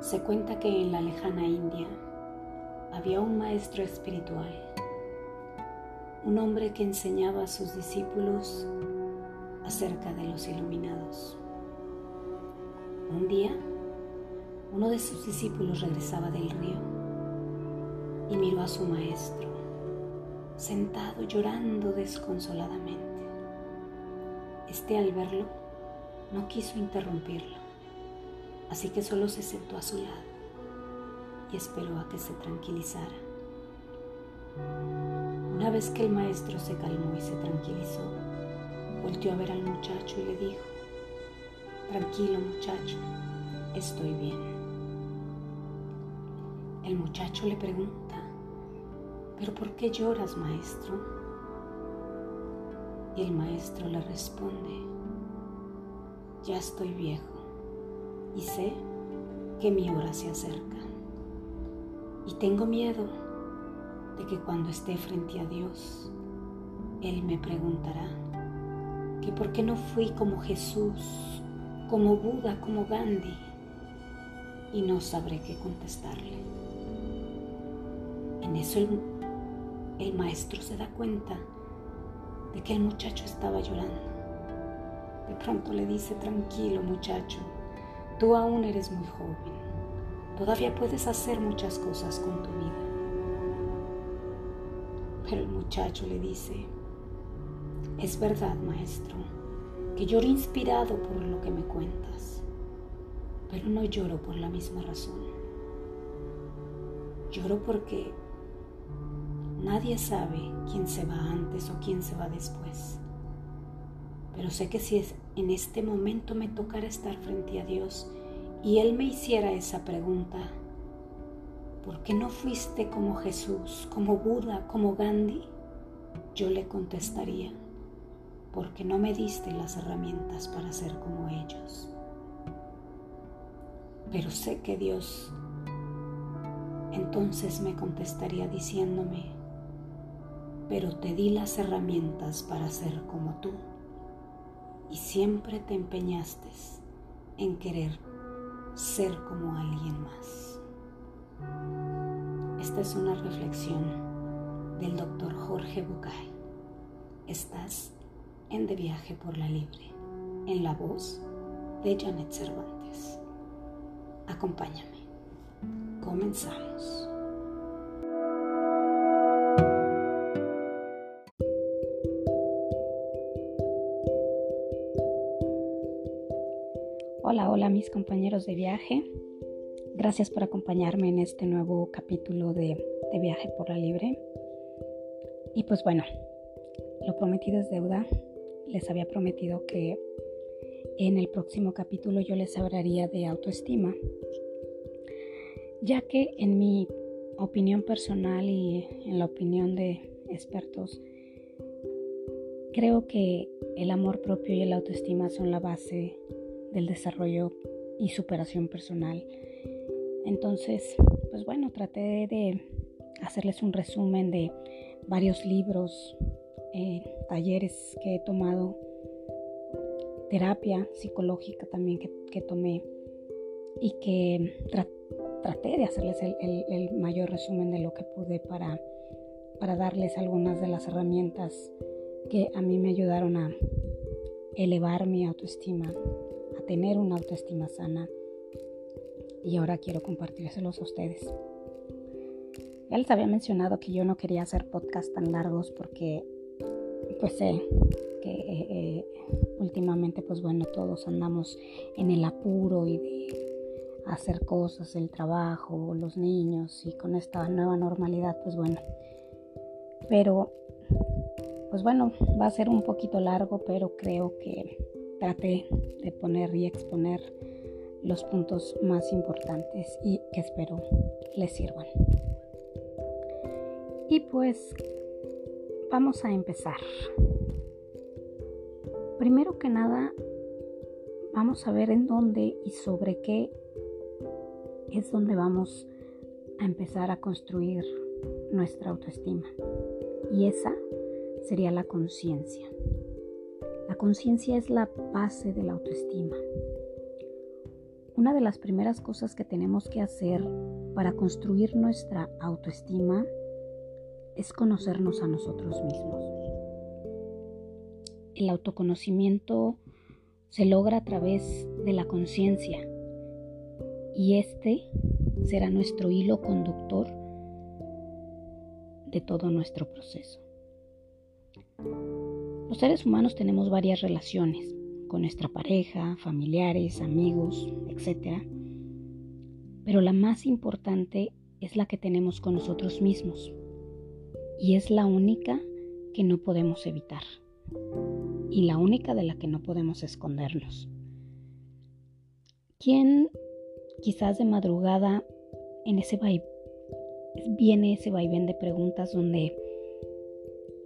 Se cuenta que en la lejana India había un maestro espiritual, un hombre que enseñaba a sus discípulos acerca de los iluminados. Un día, uno de sus discípulos regresaba del río y miró a su maestro, sentado llorando desconsoladamente. Este al verlo no quiso interrumpirlo, así que solo se sentó a su lado y esperó a que se tranquilizara. Una vez que el maestro se calmó y se tranquilizó, volteó a ver al muchacho y le dijo, tranquilo muchacho, estoy bien. El muchacho le pregunta, ¿pero por qué lloras maestro? Y el maestro le responde, ya estoy viejo y sé que mi hora se acerca. Y tengo miedo de que cuando esté frente a Dios, Él me preguntará que por qué no fui como Jesús, como Buda, como Gandhi, y no sabré qué contestarle. En eso el, el maestro se da cuenta de que el muchacho estaba llorando. De pronto le dice, tranquilo muchacho, tú aún eres muy joven. Todavía puedes hacer muchas cosas con tu vida. Pero el muchacho le dice, es verdad, maestro, que lloro inspirado por lo que me cuentas, pero no lloro por la misma razón. Lloro porque nadie sabe quién se va antes o quién se va después. Pero sé que si en este momento me tocara estar frente a Dios, y Él me hiciera esa pregunta, ¿por qué no fuiste como Jesús, como Buda, como Gandhi? Yo le contestaría, porque no me diste las herramientas para ser como ellos. Pero sé que Dios entonces me contestaría diciéndome, pero te di las herramientas para ser como tú y siempre te empeñaste en querer ser como alguien más. Esta es una reflexión del doctor Jorge Bucay. Estás en De Viaje por la Libre, en la voz de Janet Cervantes. Acompáñame. Comenzamos. Mis compañeros de viaje. Gracias por acompañarme en este nuevo capítulo de, de, Viaje por la Libre. Y pues bueno, lo prometido es deuda. Les había prometido que en el próximo capítulo yo les hablaría de autoestima, ya que en mi opinión personal y en la opinión de expertos, creo que el amor propio y la autoestima son la base del desarrollo y superación personal. Entonces, pues bueno, traté de hacerles un resumen de varios libros, eh, talleres que he tomado, terapia psicológica también que, tomé y que traté de hacerles el, el, mayor resumen de lo que pude para, para darles algunas de las herramientas que a mí me ayudaron a elevar mi autoestima, tener una autoestima sana. Y ahora quiero compartírselos a ustedes. Ya les había mencionado que yo no quería hacer podcasts tan largos porque pues sé que eh, eh, últimamente pues bueno todos andamos en el apuro y de hacer cosas, el trabajo, los niños y con esta nueva normalidad pues bueno. Pero pues bueno, va a ser un poquito largo, pero creo que traté de poner y exponer los puntos más importantes y que espero les sirvan. Y pues vamos a empezar. Primero que nada, vamos a ver en dónde y sobre qué es donde vamos a empezar a construir nuestra autoestima. Y esa sería la conciencia. La conciencia es la base de la autoestima. una de las primeras cosas que tenemos que hacer para construir nuestra autoestima es conocernos a nosotros mismos. El autoconocimiento se logra a través de la conciencia y este será nuestro hilo conductor de todo nuestro proceso. Los seres humanos tenemos varias relaciones con nuestra pareja, familiares, amigos, etc. Pero la más importante es la que tenemos con nosotros mismos y es la única que no podemos evitar y la única de la que no podemos escondernos. ¿Quién quizás de madrugada en ese viene ese vaivén de preguntas donde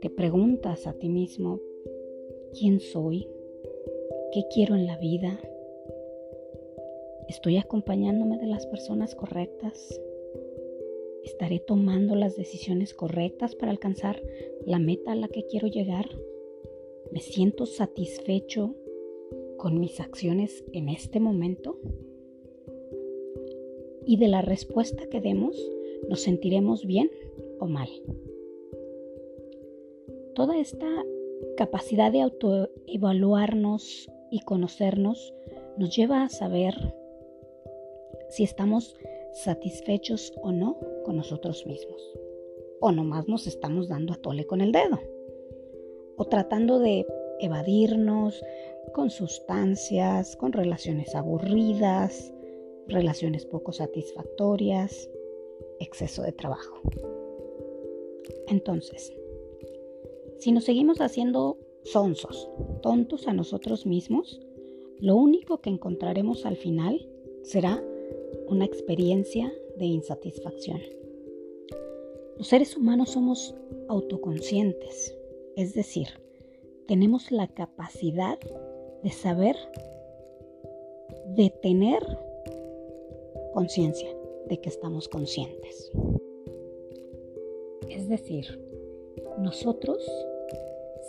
te preguntas a ti mismo quién soy, qué quiero en la vida, estoy acompañándome de las personas correctas, estaré tomando las decisiones correctas para alcanzar la meta a la que quiero llegar, me siento satisfecho con mis acciones en este momento y de la respuesta que demos nos sentiremos bien o mal. Toda esta capacidad de autoevaluarnos y conocernos nos lleva a saber si estamos satisfechos o no con nosotros mismos. O nomás nos estamos dando a tole con el dedo. O tratando de evadirnos con sustancias, con relaciones aburridas, relaciones poco satisfactorias, exceso de trabajo. Entonces, si nos seguimos haciendo sonsos, tontos a nosotros mismos, lo único que encontraremos al final será una experiencia de insatisfacción. Los seres humanos somos autoconscientes, es decir, tenemos la capacidad de saber, de tener conciencia de que estamos conscientes. Es decir, nosotros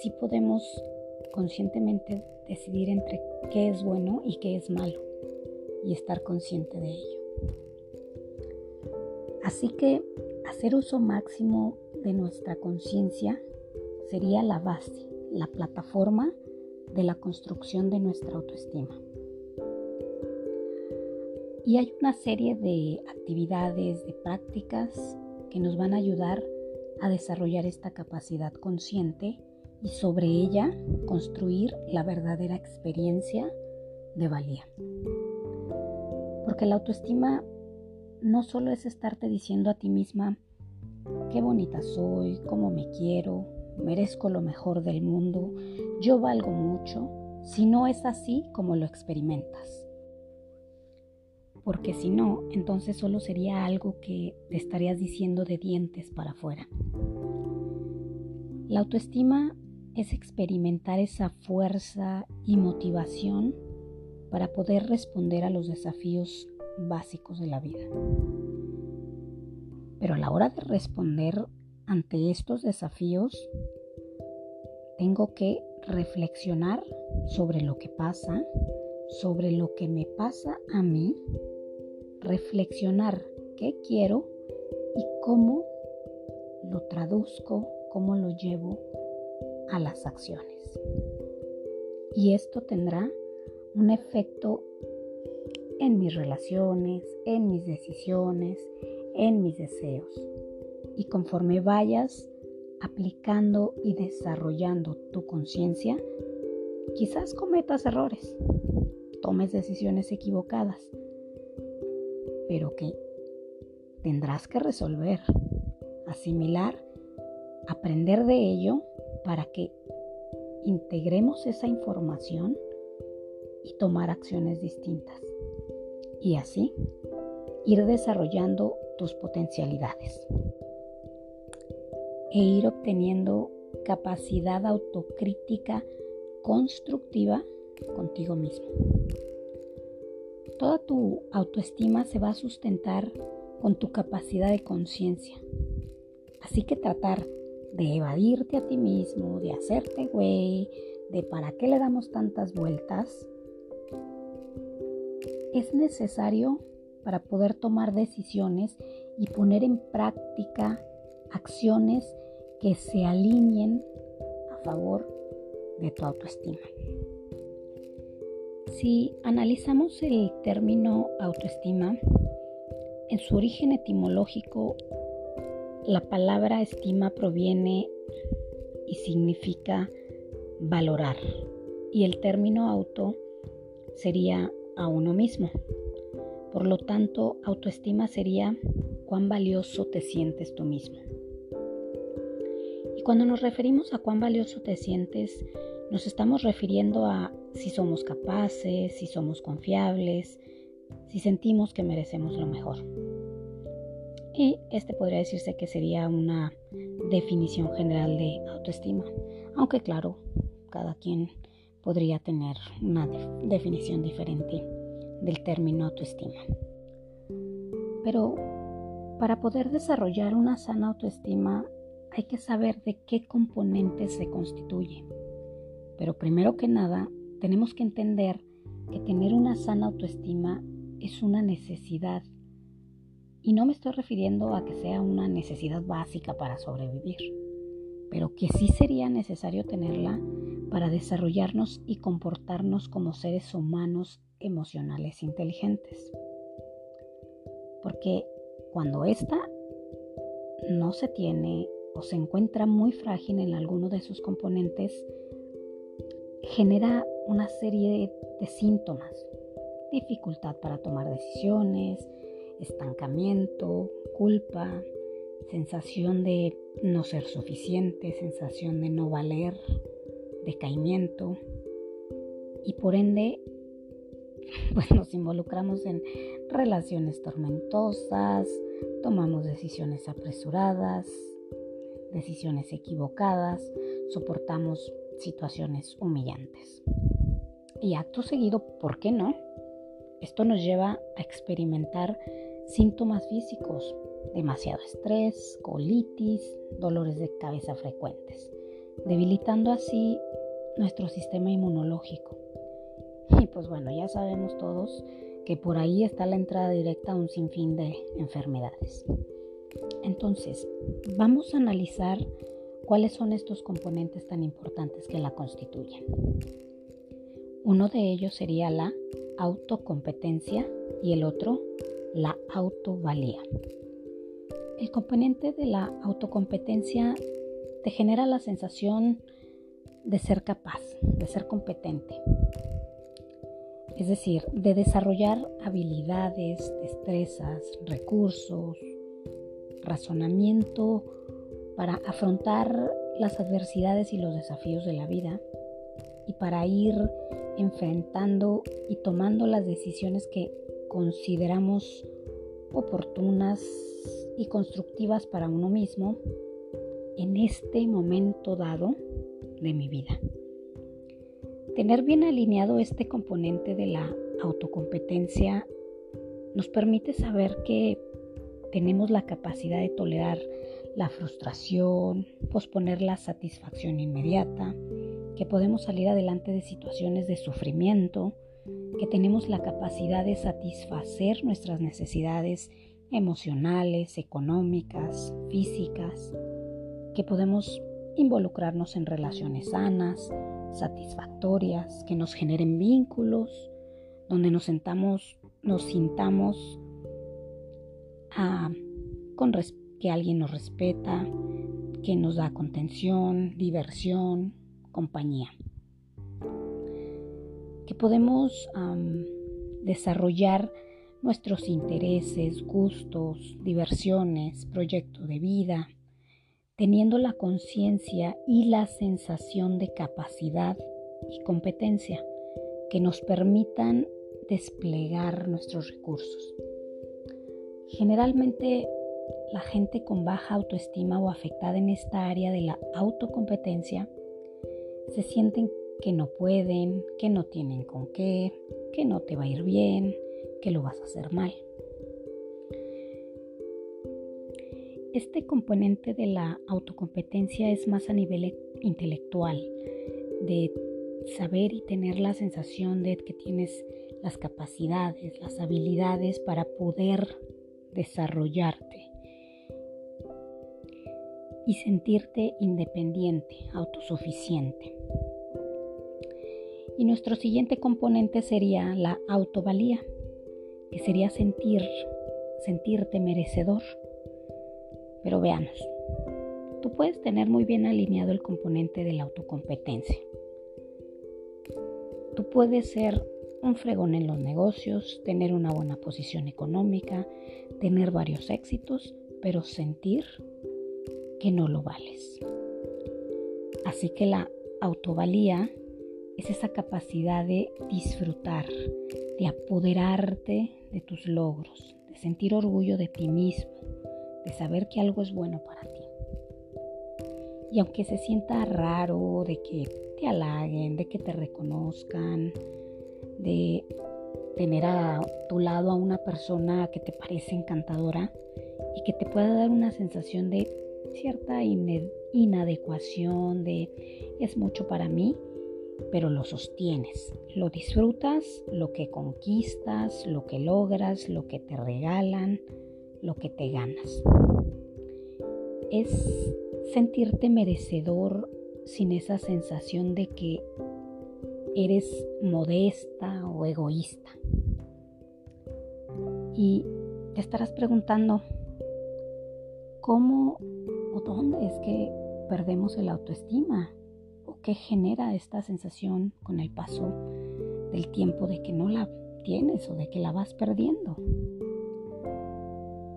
sí podemos conscientemente decidir entre qué es bueno y qué es malo y estar consciente de ello. Así que hacer uso máximo de nuestra conciencia sería la base, la plataforma de la construcción de nuestra autoestima. Y hay una serie de actividades, de prácticas que nos van a ayudar a desarrollar esta capacidad consciente y sobre ella construir la verdadera experiencia de valía. Porque la autoestima no solo es estarte diciendo a ti misma qué bonita soy, cómo me quiero, merezco lo mejor del mundo, yo valgo mucho, si no es así como lo experimentas porque si no, entonces solo sería algo que te estarías diciendo de dientes para afuera. La autoestima es experimentar esa fuerza y motivación para poder responder a los desafíos básicos de la vida. Pero a la hora de responder ante estos desafíos, tengo que reflexionar sobre lo que pasa, sobre lo que me pasa a mí reflexionar qué quiero y cómo lo traduzco, cómo lo llevo a las acciones. Y esto tendrá un efecto en mis relaciones, en mis decisiones, en mis deseos. Y conforme vayas aplicando y desarrollando tu conciencia, quizás cometas errores, tomes decisiones equivocadas, pero que tendrás que resolver, asimilar, aprender de ello para que integremos esa información y tomar acciones distintas. Y así ir desarrollando tus potencialidades e ir obteniendo capacidad autocrítica constructiva contigo mismo. Toda tu autoestima se va a sustentar con tu capacidad de conciencia. Así que tratar de evadirte a ti mismo, de hacerte güey, de para qué le damos tantas vueltas, es necesario para poder tomar decisiones y poner en práctica acciones que se alineen a favor de tu autoestima. Si analizamos el término autoestima, en su origen etimológico, la palabra estima proviene y significa valorar y el término auto sería a uno mismo. Por lo tanto, autoestima sería cuán valioso te sientes tú mismo. Y cuando nos referimos a cuán valioso te sientes, nos estamos refiriendo a si somos capaces, si somos confiables, si sentimos que merecemos lo mejor. Y este podría decirse que sería una definición general de autoestima, aunque claro, cada quien podría tener una definición diferente del término autoestima. Pero para poder desarrollar una sana autoestima hay que saber de qué componentes se constituye. Pero primero que nada, tenemos que entender que tener una sana autoestima es una necesidad. Y no me estoy refiriendo a que sea una necesidad básica para sobrevivir, pero que sí sería necesario tenerla para desarrollarnos y comportarnos como seres humanos emocionales inteligentes. Porque cuando esta no se tiene o se encuentra muy frágil en alguno de sus componentes, genera una serie de síntomas. Dificultad para tomar decisiones, estancamiento, culpa, sensación de no ser suficiente, sensación de no valer, decaimiento y por ende pues nos involucramos en relaciones tormentosas, tomamos decisiones apresuradas, decisiones equivocadas, soportamos situaciones humillantes. Y acto seguido, ¿por qué no? Esto nos lleva a experimentar síntomas físicos, demasiado estrés, colitis, dolores de cabeza frecuentes, debilitando así nuestro sistema inmunológico. Y pues bueno, ya sabemos todos que por ahí está la entrada directa a un sinfín de enfermedades. Entonces, vamos a analizar cuáles son estos componentes tan importantes que la constituyen. Uno de ellos sería la autocompetencia y el otro autovalía. El componente de la autocompetencia te genera la sensación de ser capaz, de ser competente. Es decir, de desarrollar habilidades, destrezas, recursos, razonamiento para afrontar las adversidades y los desafíos de la vida y para ir enfrentando y tomando las decisiones que consideramos oportunas y constructivas para uno mismo en este momento dado de mi vida. Tener bien alineado este componente de la autocompetencia nos permite saber que tenemos la capacidad de tolerar la frustración, posponer la satisfacción inmediata, que podemos salir adelante de situaciones de sufrimiento, que tenemos la capacidad de satisfacer nuestras necesidades emocionales, económicas, físicas, que podemos involucrarnos en relaciones sanas, satisfactorias, que nos generen vínculos, donde nos sentamos, nos sintamos a, con que alguien nos respeta, que nos da contención, diversión, compañía. Que podemos desarrollar nuestros intereses, gustos, diversiones, proyecto de vida, teniendo la conciencia y la sensación de capacidad y competencia que nos permitan desplegar nuestros recursos. Generalmente la gente con baja autoestima o afectada en esta área de la autocompetencia se sienten que no pueden, que no tienen con qué, que no te va a ir bien, que lo vas a hacer mal. Este componente de la autocompetencia es más a nivel intelectual, de saber y tener la sensación de que tienes las capacidades, las habilidades para poder desarrollarte y sentirte independiente, autosuficiente. Y nuestro siguiente componente sería la autovalía, que sería sentir, sentirte merecedor. Pero veamos, tú puedes tener muy bien alineado el componente de la autocompetencia. Tú puedes ser un fregón en los negocios, tener una buena posición económica, tener varios éxitos, pero sentir que no lo vales. Así que la autovalía es esa capacidad de disfrutar, de apoderarte de tus logros, de sentir orgullo de ti mismo, de saber que algo es bueno para ti. Y aunque se sienta raro de que te halaguen, de que te reconozcan, de tener a tu lado a una persona que te parece encantadora y que te pueda dar una sensación de cierta inadecuación, de es mucho para mí, pero lo sostienes, lo disfrutas, lo que conquistas, lo que logras, lo que te regalan, lo que te ganas. Es sentirte merecedor sin esa sensación de que eres modesta o egoísta. Y te estarás preguntando, ¿cómo o dónde es que perdemos el autoestima? ¿O qué genera esta sensación con el paso del tiempo de que no la tienes o de que la vas perdiendo?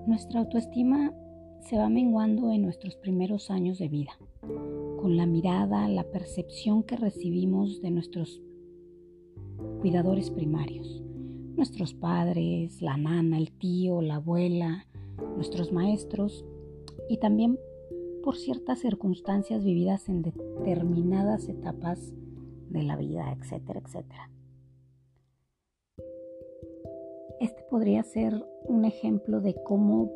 Nuestra autoestima se va menguando en nuestros primeros años de vida, con la mirada, la percepción que recibimos de nuestros cuidadores primarios, nuestros padres, la nana, el tío, la abuela, nuestros maestros y también por ciertas circunstancias vividas en determinadas etapas de la vida, etcétera, etcétera. Este podría ser un ejemplo de cómo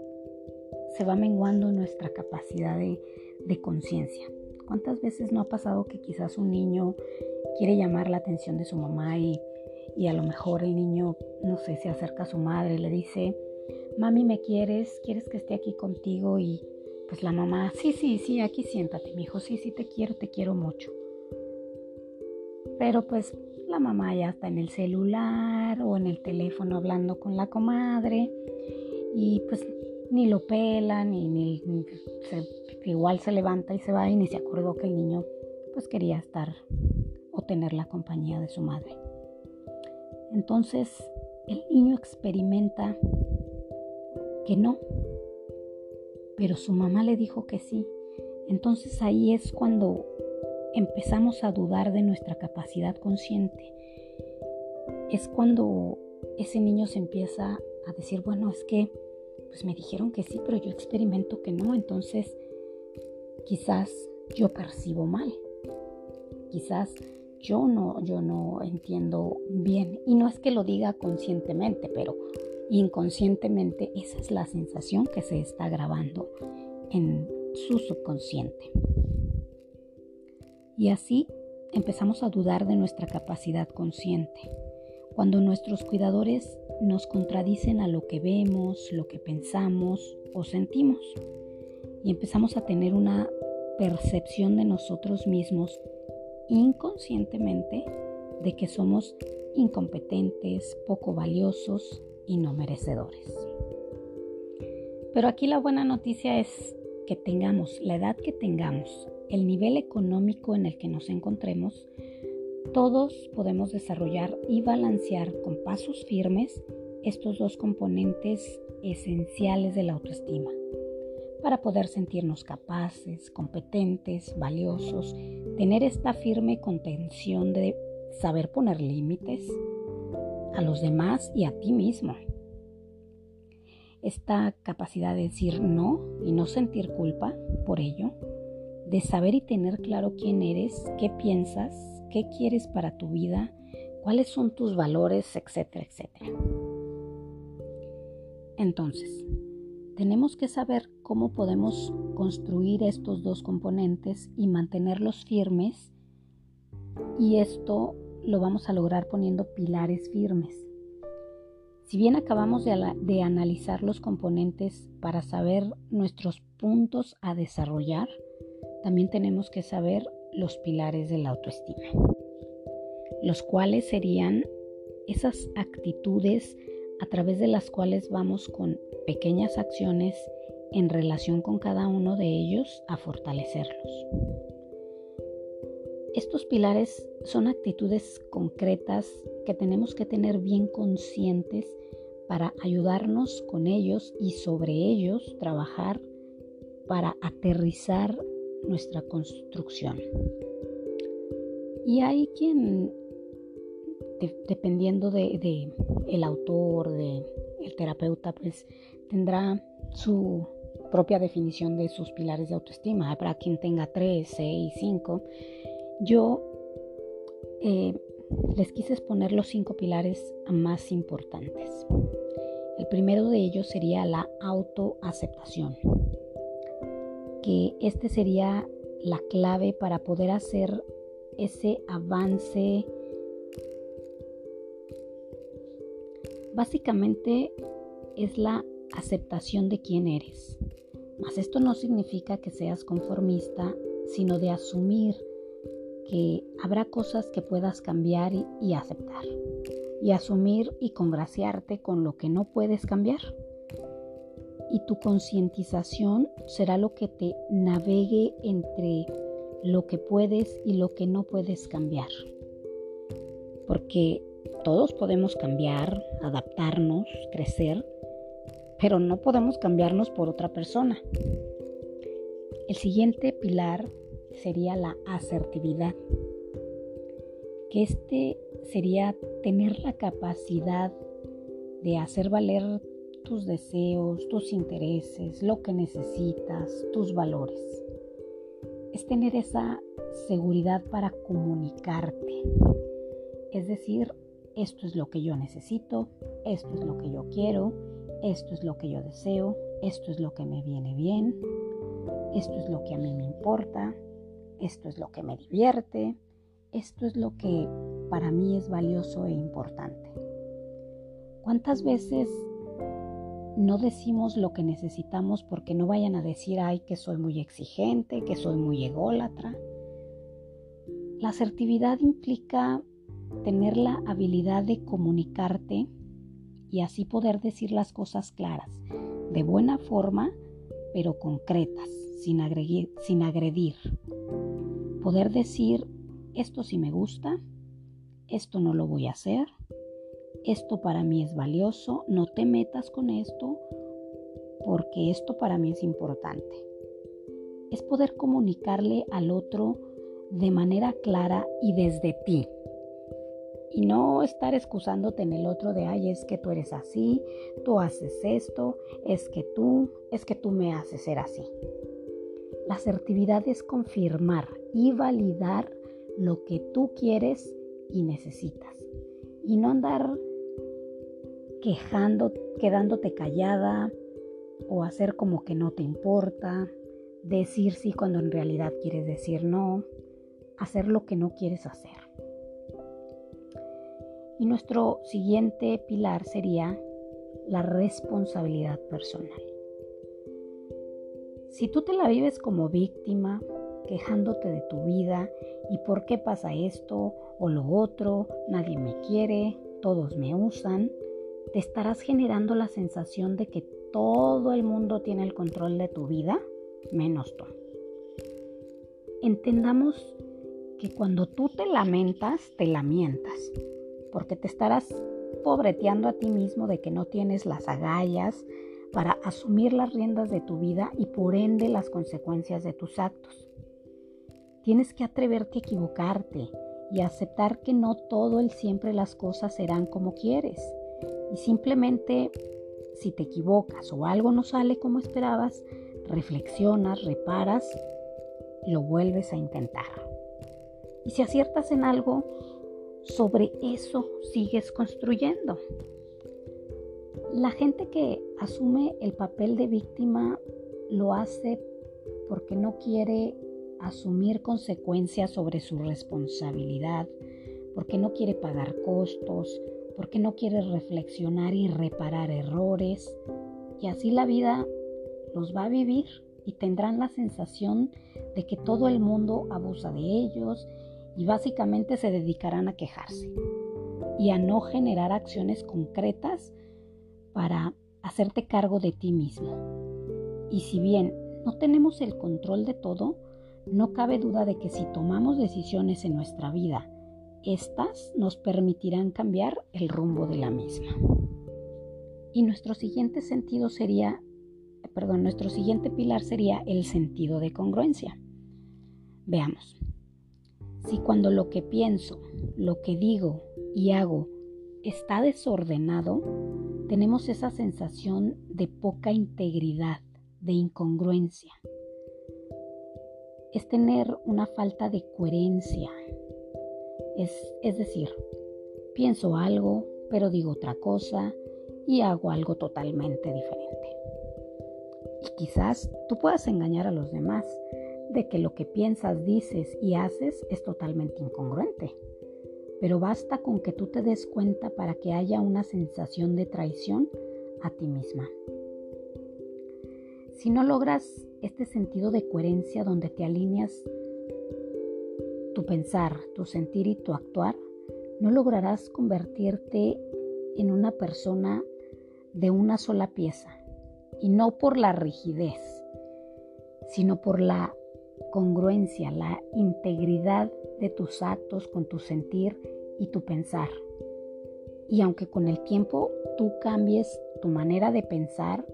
se va menguando nuestra capacidad de, de conciencia. ¿Cuántas veces no ha pasado que quizás un niño quiere llamar la atención de su mamá y, y a lo mejor el niño, no sé, se acerca a su madre y le dice, mami, ¿me quieres? ¿Quieres que esté aquí contigo? Y pues la mamá, sí, sí, sí, aquí siéntate, mi hijo, sí, sí, te quiero, te quiero mucho. Pero pues la mamá ya está en el celular o en el teléfono hablando con la comadre y pues ni lo pela, ni, ni, igual se levanta y se va y ni se acordó que el niño pues quería estar o tener la compañía de su madre. Entonces el niño experimenta que no, pero su mamá le dijo que sí. Entonces ahí es cuando empezamos a dudar de nuestra capacidad consciente. Es cuando ese niño se empieza a decir, bueno, es que pues me dijeron que sí, pero yo experimento que no, entonces quizás yo percibo mal. Quizás yo no, yo no entiendo bien. Y no es que lo diga conscientemente, pero inconscientemente esa es la sensación que se está grabando en su subconsciente. Y así empezamos a dudar de nuestra capacidad consciente. Cuando nuestros cuidadores nos contradicen a lo que vemos, lo que pensamos o sentimos. Y empezamos a tener una percepción de nosotros mismos inconscientemente de que somos incompetentes, poco valiosos y no merecedores. Pero aquí la buena noticia es que tengamos la edad que tengamos, el nivel económico en el que nos encontremos, todos podemos desarrollar y balancear con pasos firmes estos dos componentes esenciales de la autoestima para poder sentirnos capaces, competentes, valiosos, tener esta firme contención de saber poner límites a los demás y a ti mismo. Esta capacidad de decir no y no sentir culpa por ello, de saber y tener claro quién eres, qué piensas, qué quieres para tu vida, cuáles son tus valores, etcétera, etcétera. Entonces, tenemos que saber cómo podemos construir estos dos componentes y mantenerlos firmes Y esto lo vamos a lograr poniendo pilares firmes. Si bien acabamos de, analizar los componentes para saber nuestros puntos a desarrollar, también tenemos que saber los pilares de la autoestima, los cuales serían esas actitudes a través de las cuales vamos con pequeñas acciones en relación con cada uno de ellos a fortalecerlos. Estos pilares son actitudes concretas que tenemos que tener bien conscientes para ayudarnos con ellos y sobre ellos trabajar para aterrizar nuestra construcción. Y hay quien, dependiendo de, el autor, de el terapeuta, pues tendrá su propia definición de sus pilares de autoestima. Para quien tenga 3, 6, 5. Yo eh, les quise exponer los cinco pilares más importantes. El primero de ellos sería la autoaceptación, que este sería la clave para poder hacer ese avance. Básicamente es la aceptación de quién eres. Mas esto no significa que seas conformista, sino de asumir que habrá cosas que puedas cambiar y, aceptar. Y asumir y congraciarte con lo que no puedes cambiar. Y tu concientización será lo que te navegue entre lo que puedes y lo que no puedes cambiar. Porque todos podemos cambiar, adaptarnos, crecer, pero no podemos cambiarnos por otra persona. El siguiente pilar sería la asertividad, que este sería tener la capacidad de hacer valer tus deseos, tus intereses, lo que necesitas, tus valores. Es tener esa seguridad para comunicarte. Es decir, esto es lo que yo necesito, esto es lo que yo quiero, esto es lo que yo deseo, esto es lo que me viene bien, esto es lo que a mí me importa, esto es lo que me divierte, esto es lo que para mí es valioso e importante. ¿Cuántas veces no decimos lo que necesitamos porque no vayan a decir, ay, que soy muy exigente, que soy muy ególatra? La asertividad implica tener la habilidad de comunicarte y así poder decir las cosas claras, de buena forma, pero concretas, sin agredir. Poder decir, esto sí me gusta, esto no lo voy a hacer, esto para mí es valioso, no te metas con esto porque esto para mí es importante. Es poder comunicarle al otro de manera clara y desde ti. Y no estar excusándote en el otro de, ay, es que tú eres así, tú haces esto, es que tú, es que tú me haces ser así. La asertividad es confirmar y validar lo que tú quieres y necesitas. Y no andar quejando, quedándote callada o hacer como que no te importa, decir sí cuando en realidad quieres decir no, hacer lo que no quieres hacer. Y nuestro siguiente pilar sería la responsabilidad personal. Si tú te la vives como víctima, quejándote de tu vida y por qué pasa esto o lo otro, nadie me quiere, todos me usan, te estarás generando la sensación de que todo el mundo tiene el control de tu vida, menos tú. Entendamos que cuando tú te lamentas, te lamentas, porque te estarás pobreteando a ti mismo de que no tienes las agallas, para asumir las riendas de tu vida y por ende las consecuencias de tus actos. Tienes que atreverte a equivocarte y aceptar que no todo el siempre las cosas serán como quieres. Y simplemente si te equivocas o algo no sale como esperabas, reflexionas, reparas, lo vuelves a intentar. Y si aciertas en algo, sobre eso sigues construyendo. La gente que asume el papel de víctima lo hace porque no quiere asumir consecuencias sobre su responsabilidad, porque no quiere pagar costos, porque no quiere reflexionar y reparar errores. Y así la vida los va a vivir y tendrán la sensación de que todo el mundo abusa de ellos y básicamente se dedicarán a quejarse y a no generar acciones concretas para hacerte cargo de ti mismo. Y si bien no tenemos el control de todo, no cabe duda de que si tomamos decisiones en nuestra vida, estas nos permitirán cambiar el rumbo de la misma. Y nuestro siguiente sentido sería, perdón, nuestro siguiente pilar sería el sentido de congruencia. Veamos. Si cuando lo que pienso, lo que digo y hago está desordenado, tenemos esa sensación de poca integridad, de incongruencia. Es tener una falta de coherencia. Es, es decir, pienso algo, pero digo otra cosa y hago algo totalmente diferente. Y quizás tú puedas engañar a los demás de que lo que piensas, dices y haces es totalmente incongruente. Pero basta con que tú te des cuenta para que haya una sensación de traición a ti misma. Si no logras este sentido de coherencia donde te alineas tu pensar, tu sentir y tu actuar, no lograrás convertirte en una persona de una sola pieza. Y no por la rigidez, sino por la congruencia, la integridad de tus actos con tu sentir y tu pensar. Y aunque con el tiempo tú cambies tu manera de pensar,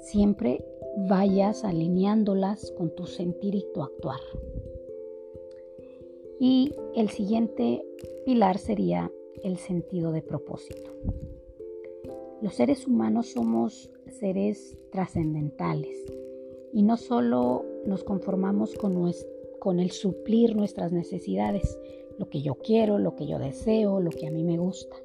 siempre vayas alineándolas con tu sentir y tu actuar. Y el siguiente pilar sería el sentido de propósito. Los seres humanos somos seres trascendentales y no solo nos conformamos con, con el suplir nuestras necesidades, lo que yo quiero, lo que yo deseo, lo que a mí me gusta.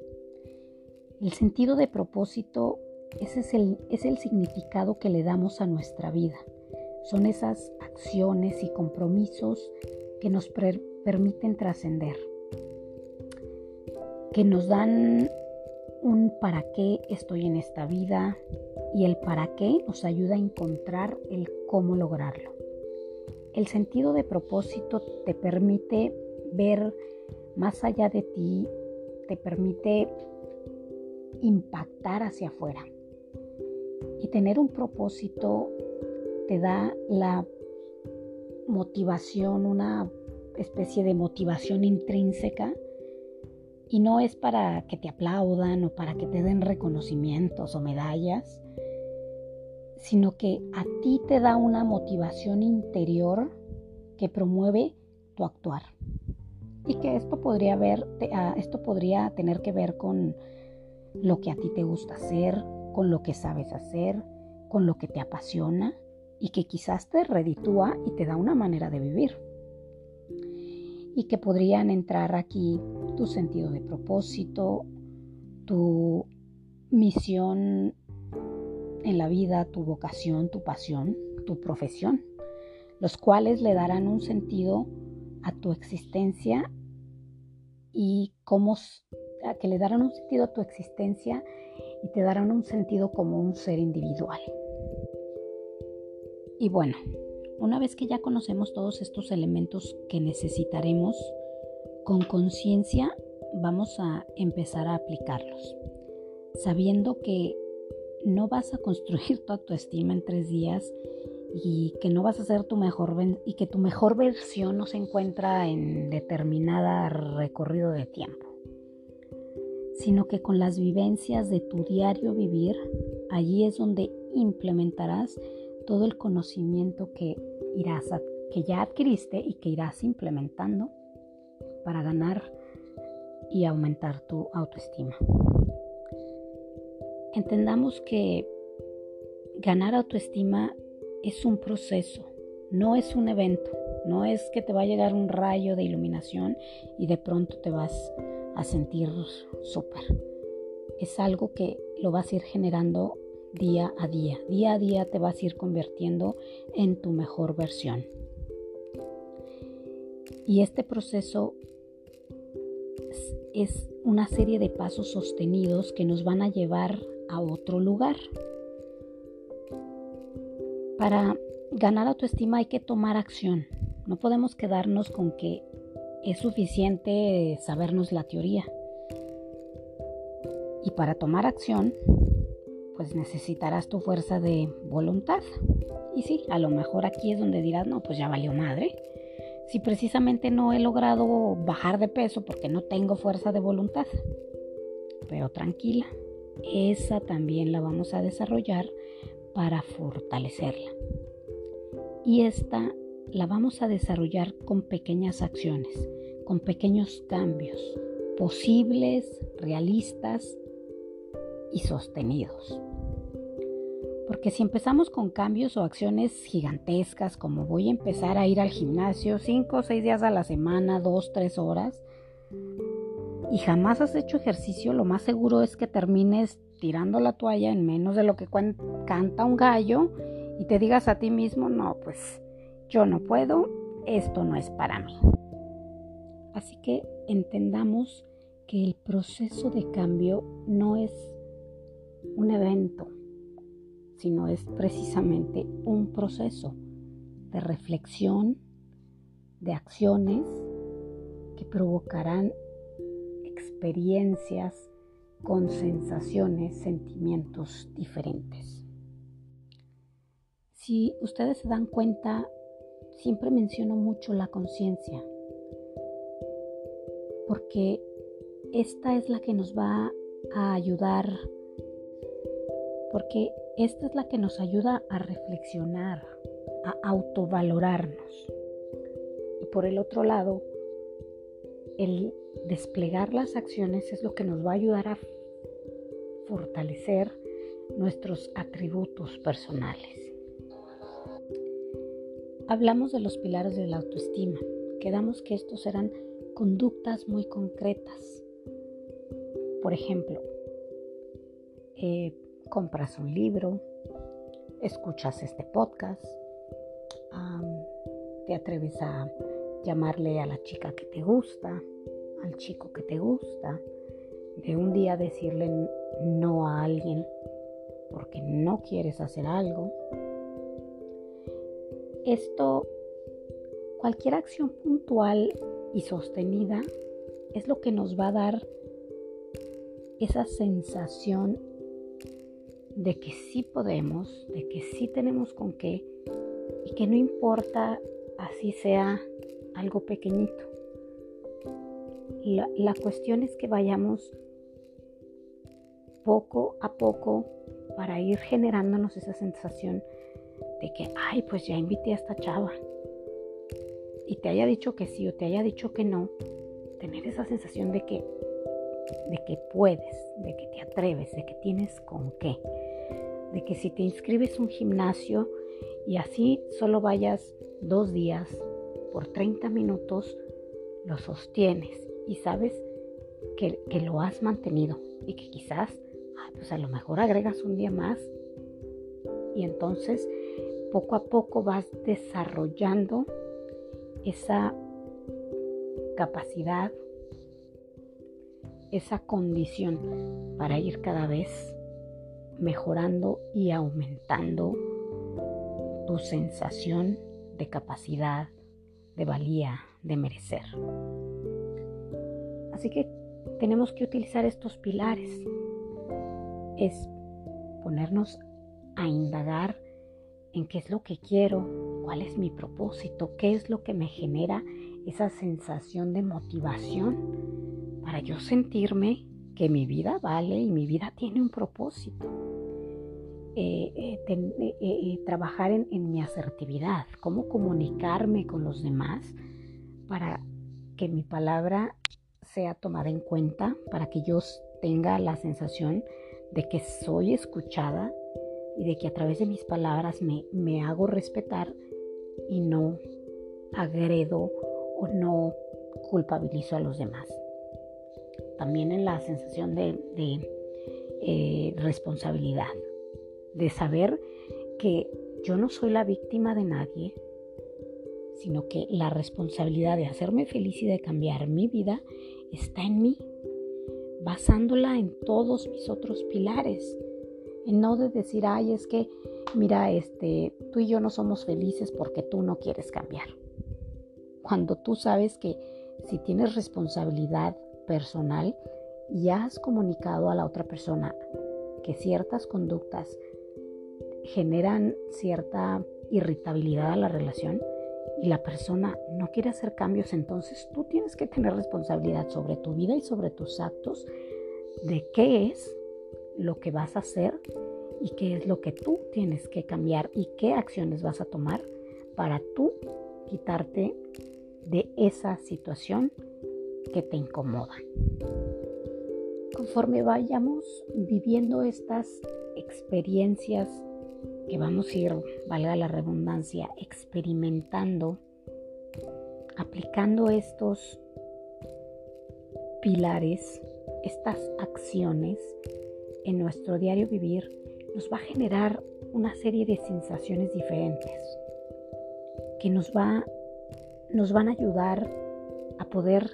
El sentido de propósito, ese es el, es el significado que le damos a nuestra vida. Son esas acciones y compromisos que nos permiten trascender, que nos dan un para qué estoy en esta vida y el para qué nos ayuda a encontrar el cómo lograrlo. El sentido de propósito te permite ver más allá de ti, te permite impactar hacia afuera. Y tener un propósito te da la motivación, una especie de motivación intrínseca y no es para que te aplaudan o para que te den reconocimientos o medallas, sino que a ti te da una motivación interior que promueve tu actuar. Y que esto podría, ah, esto podría tener que ver con lo que a ti te gusta hacer, con lo que sabes hacer, con lo que te apasiona y que quizás te reditúa y te da una manera de vivir. Y que podrían entrar aquí tu sentido de propósito, tu misión en la vida tu vocación, tu pasión, tu profesión, los cuales le darán un sentido a tu existencia y cómo que le darán un sentido a tu existencia y te darán un sentido como un ser individual. Y bueno, una vez que ya conocemos todos estos elementos que necesitaremos, con conciencia vamos a empezar a aplicarlos, sabiendo que no vas a construir tu autoestima en tres días y que no vas a ser tu mejor y que tu mejor versión no se encuentra en determinada recorrido de tiempo, sino que con las vivencias de tu diario vivir, allí es donde implementarás todo el conocimiento que irás que ya adquiriste y que irás implementando para ganar y aumentar tu autoestima. Entendamos que ganar autoestima es un proceso, no es un evento, no es que te va a llegar un rayo de iluminación y de pronto te vas a sentir súper. Es algo que lo vas a ir generando día a día. Día a día te vas a ir convirtiendo en tu mejor versión. Y este proceso es una serie de pasos sostenidos que nos van a llevar a otro lugar. Para ganar autoestima hay que tomar acción. No podemos quedarnos con que es suficiente sabernos la teoría. Y para tomar acción, pues necesitarás tu fuerza de voluntad. Y sí, a lo mejor aquí es donde dirás, no, pues ya valió madre. Si precisamente no he logrado bajar de peso porque no tengo fuerza de voluntad. Pero tranquila, esa también la vamos a desarrollar para fortalecerla. Y esta la vamos a desarrollar con pequeñas acciones, con pequeños cambios posibles, realistas y sostenidos. Porque si empezamos con cambios o acciones gigantescas, como voy a empezar a ir al gimnasio 5 o 6 días a la semana, 2, 3 horas, y jamás has hecho ejercicio, lo más seguro es que termines tirando la toalla en menos de lo que canta un gallo y te digas a ti mismo, no, pues yo no puedo, esto no es para mí. Así que entendamos que el proceso de cambio no es un evento, sino es precisamente un proceso de reflexión, de acciones que provocarán experiencias con sensaciones, sentimientos diferentes. Si ustedes se dan cuenta, siempre menciono mucho la conciencia, porque esta es la que nos va a ayudar porque esta es la que nos ayuda a reflexionar, a autovalorarnos. Y por el otro lado, el desplegar las acciones es lo que nos va a ayudar a fortalecer nuestros atributos personales. Hablamos de los pilares de la autoestima. Quedamos que estos eran conductas muy concretas. Por ejemplo, eh, compras un libro, escuchas este podcast, te atreves a llamarle a la chica que te gusta, al chico que te gusta, de un día decirle no a alguien porque no quieres hacer algo. Esto, cualquier acción puntual y sostenida es lo que nos va a dar esa sensación de que sí podemos, de que sí tenemos con qué y que no importa así sea algo pequeñito. La, cuestión es que vayamos poco a poco para ir generándonos esa sensación de que, ay, pues ya invité a esta chava. Y te haya dicho que sí o te haya dicho que no, tener esa sensación de que, de que puedes, de que te atreves, de que tienes con qué de que si te inscribes un gimnasio y así solo vayas dos días por 30 minutos, lo sostienes y sabes que, lo has mantenido y que quizás, pues a lo mejor agregas un día más y entonces poco a poco vas desarrollando esa capacidad, esa condición para ir cada vez mejorando y aumentando tu sensación de capacidad, de valía, de merecer. Así que tenemos que utilizar estos pilares. Es ponernos a indagar en qué es lo que quiero, cuál es mi propósito, qué es lo que me genera esa sensación de motivación para yo sentirme que mi vida vale y mi vida tiene un propósito. Eh, eh, eh, trabajar en, en, mi asertividad, cómo comunicarme con los demás para que mi palabra sea tomada en cuenta, para que yo tenga la sensación de que soy escuchada y de que a través de mis palabras me, me hago respetar y no agredo o no culpabilizo a los demás. También en la sensación de, eh, responsabilidad, de saber que yo no soy la víctima de nadie, sino que la responsabilidad de hacerme feliz y de cambiar mi vida está en mí, basándola en todos mis otros pilares, en no de decir, ay, es que, mira, este, tú y yo no somos felices porque tú no quieres cambiar. Cuando tú sabes que si tienes responsabilidad personal y has comunicado a la otra persona que ciertas conductas generan cierta irritabilidad a la relación y la persona no quiere hacer cambios, entonces tú tienes que tener responsabilidad sobre tu vida y sobre tus actos de qué es lo que vas a hacer y qué es lo que tú tienes que cambiar y qué acciones vas a tomar para tú quitarte de esa situación que te incomoda. Conforme vayamos viviendo estas experiencias que vamos a ir, valga la redundancia, experimentando, aplicando estos pilares, estas acciones en nuestro diario vivir, nos va a generar una serie de sensaciones diferentes que nos, va, nos van a ayudar a poder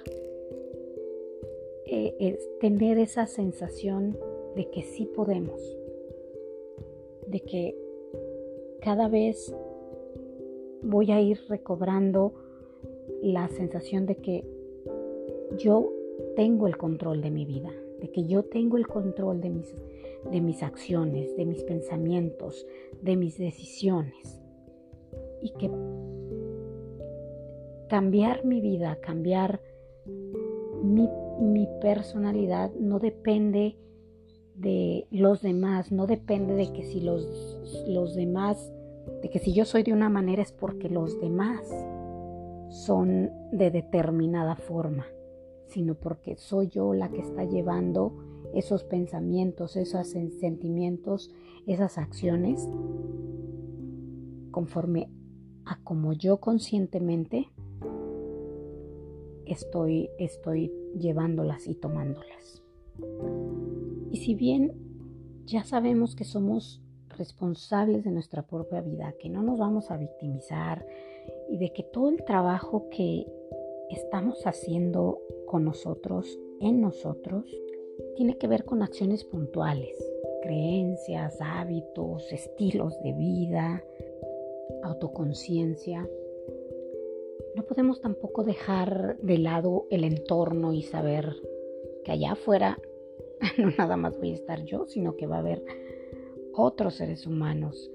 eh, tener esa sensación de que sí podemos, de que cada vez voy a ir recobrando la sensación de que yo tengo el control de mi vida, de que yo tengo el control de mis, de mis acciones, de mis pensamientos, de mis decisiones. Y que cambiar mi vida, cambiar mi, mi personalidad no depende de los demás, no depende de que si los, los demás, de que si yo soy de una manera es porque los demás son de determinada forma, sino porque soy yo la que está llevando esos pensamientos, esos sentimientos, esas acciones, conforme a como yo conscientemente estoy, estoy llevándolas y tomándolas. Y si bien ya sabemos que somos responsables de nuestra propia vida, que no nos vamos a victimizar y de que todo el trabajo que estamos haciendo con nosotros, en nosotros, tiene que ver con acciones puntuales, creencias, hábitos, estilos de vida, autoconciencia. No podemos tampoco dejar de lado el entorno y saber que allá afuera no nada más voy a estar yo, sino que va a haber otros seres humanos,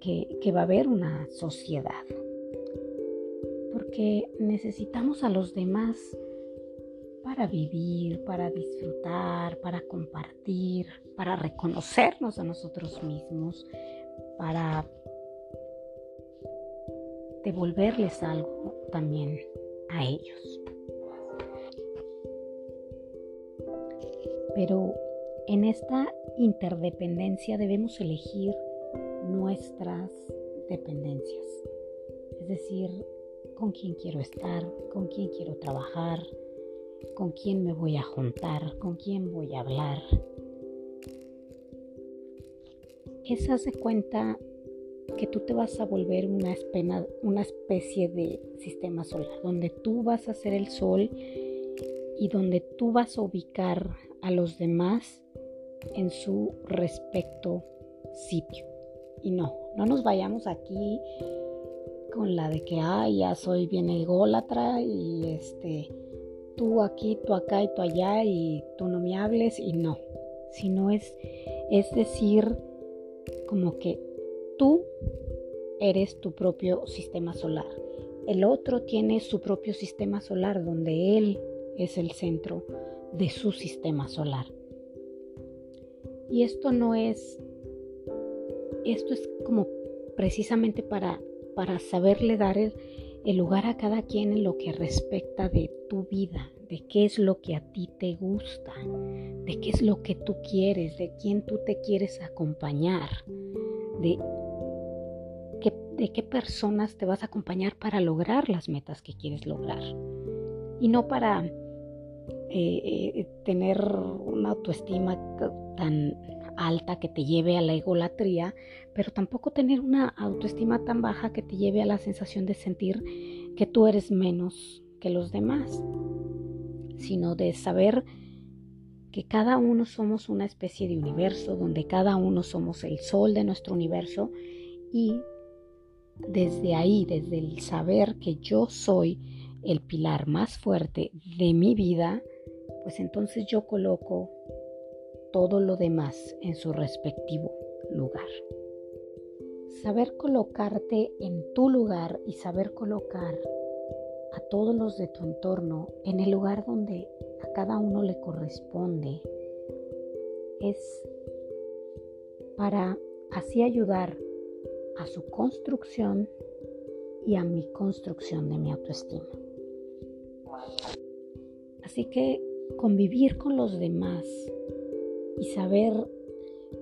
que, que va a haber una sociedad. Porque necesitamos a los demás para vivir, para disfrutar, para compartir, para reconocernos a nosotros mismos, para devolverles algo también a ellos. Pero en esta interdependencia debemos elegir nuestras dependencias. Es decir, con quién quiero estar, con quién quiero trabajar, con quién me voy a juntar, con quién voy a hablar. Esa se cuenta que tú te vas a volver una especie de sistema solar, donde tú vas a ser el sol y donde tú vas a ubicar a los demás en su respecto sitio. Y no, no nos vayamos aquí con la de que, ay, ya soy bien ególatra y este, tú aquí, tú acá y tú allá y tú no me hables y no. Sino es, es decir, como que tú eres tu propio sistema solar. El otro tiene su propio sistema solar donde él es el centro de su sistema solar. Y esto no es, esto es como precisamente para, para saberle dar el, el lugar a cada quien en lo que respecta de tu vida, de qué es lo que a ti te gusta, de qué es lo que tú quieres, de quién tú te quieres acompañar, de qué, de qué personas te vas a acompañar para lograr las metas que quieres lograr. Y no para eh, tener una autoestima tan alta que te lleve a la egolatría, pero tampoco tener una autoestima tan baja que te lleve a la sensación de sentir que tú eres menos que los demás, sino de saber que cada uno somos una especie de universo, donde cada uno somos el sol de nuestro universo y desde ahí, desde el saber que yo soy el pilar más fuerte de mi vida, pues entonces yo coloco todo lo demás en su respectivo lugar. Saber colocarte en tu lugar y saber colocar a todos los de tu entorno en el lugar donde a cada uno le corresponde es para así ayudar a su construcción y a mi construcción de mi autoestima. Así que convivir con los demás y saber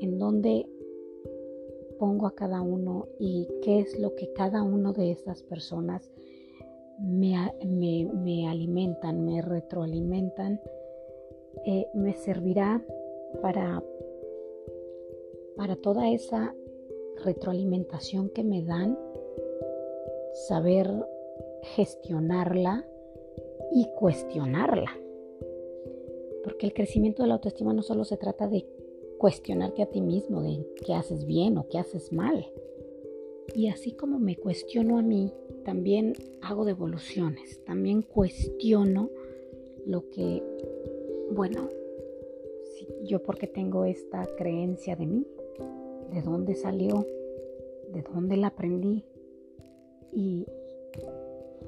en dónde pongo a cada uno y qué es lo que cada uno de estas personas me, alimentan, me retroalimentan, eh, me servirá para, para toda esa retroalimentación que me dan, saber gestionarla y cuestionarla. Porque el crecimiento de la autoestima no solo se trata de cuestionarte a ti mismo, de qué haces bien o qué haces mal. Y así como me cuestiono a mí, también hago devoluciones, también cuestiono lo que, bueno, yo porque tengo esta creencia de mí, de dónde salió, de dónde la aprendí y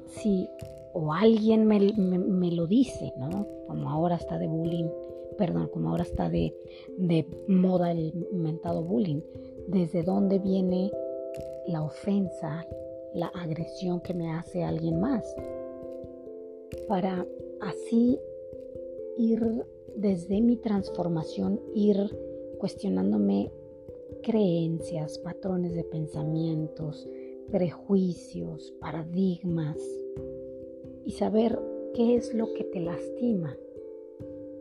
si o alguien me, lo dice, ¿no? Como ahora está de bullying, perdón, como ahora está de, de moda el mentado bullying, desde dónde viene la ofensa, la agresión que me hace alguien más, para así ir desde mi transformación, ir cuestionándome creencias, patrones de pensamientos, prejuicios, paradigmas y saber qué es lo que te lastima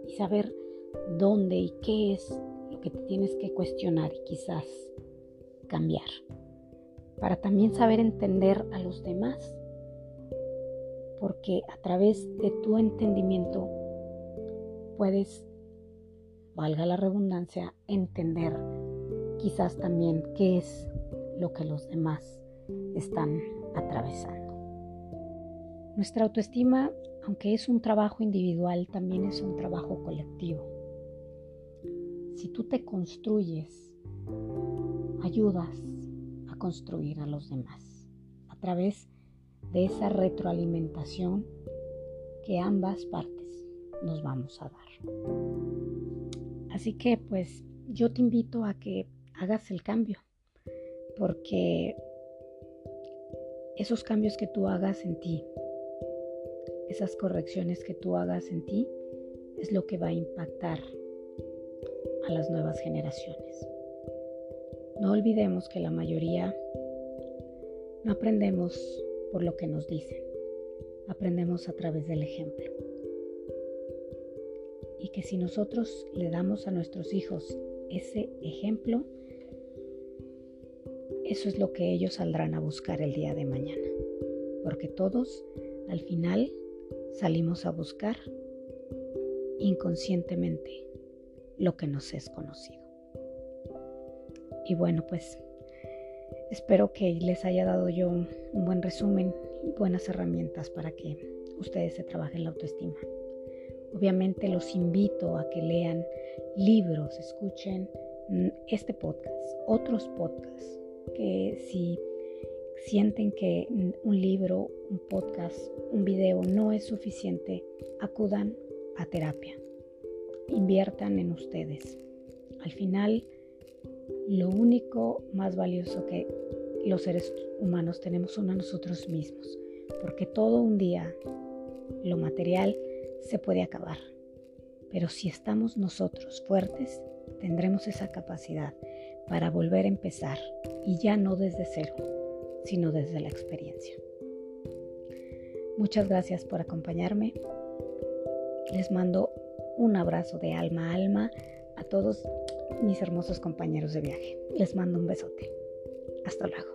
y saber dónde y qué es lo que te tienes que cuestionar y quizás cambiar para también saber entender a los demás porque a través de tu entendimiento puedes, valga la redundancia, entender quizás también qué es lo que los demás están atravesando. Nuestra autoestima, aunque es un trabajo individual, también es un trabajo colectivo. Si tú te construyes, ayudas a construir a los demás a través de esa retroalimentación que ambas partes nos vamos a dar. Así que pues yo te invito a que hagas el cambio, porque esos cambios que tú hagas en ti, esas correcciones que tú hagas en ti, es lo que va a impactar a las nuevas generaciones. No olvidemos que la mayoría no aprendemos por lo que nos dicen, aprendemos a través del ejemplo. Y que si nosotros le damos a nuestros hijos ese ejemplo, eso es lo que ellos saldrán a buscar el día de mañana. Porque todos, al final, salimos a buscar inconscientemente lo que nos es conocido. Y bueno, pues espero que les haya dado yo un, buen resumen y buenas herramientas para que ustedes se trabajen la autoestima. Obviamente los invito a que lean libros, escuchen mm, este podcast, otros podcasts que si sienten que un libro, un podcast, un video no es suficiente, acudan a terapia. Inviertan en ustedes. Al final, lo único más valioso que los seres humanos tenemos son a nosotros mismos, porque todo un día lo material se puede acabar. Pero si estamos nosotros fuertes, tendremos esa capacidad para volver a empezar y ya no desde cero, sino desde la experiencia. Muchas gracias por acompañarme. Les mando un abrazo de alma a alma a todos mis hermosos compañeros de viaje. Les mando un besote. Hasta luego.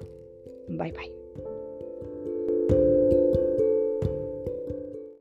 Bye bye.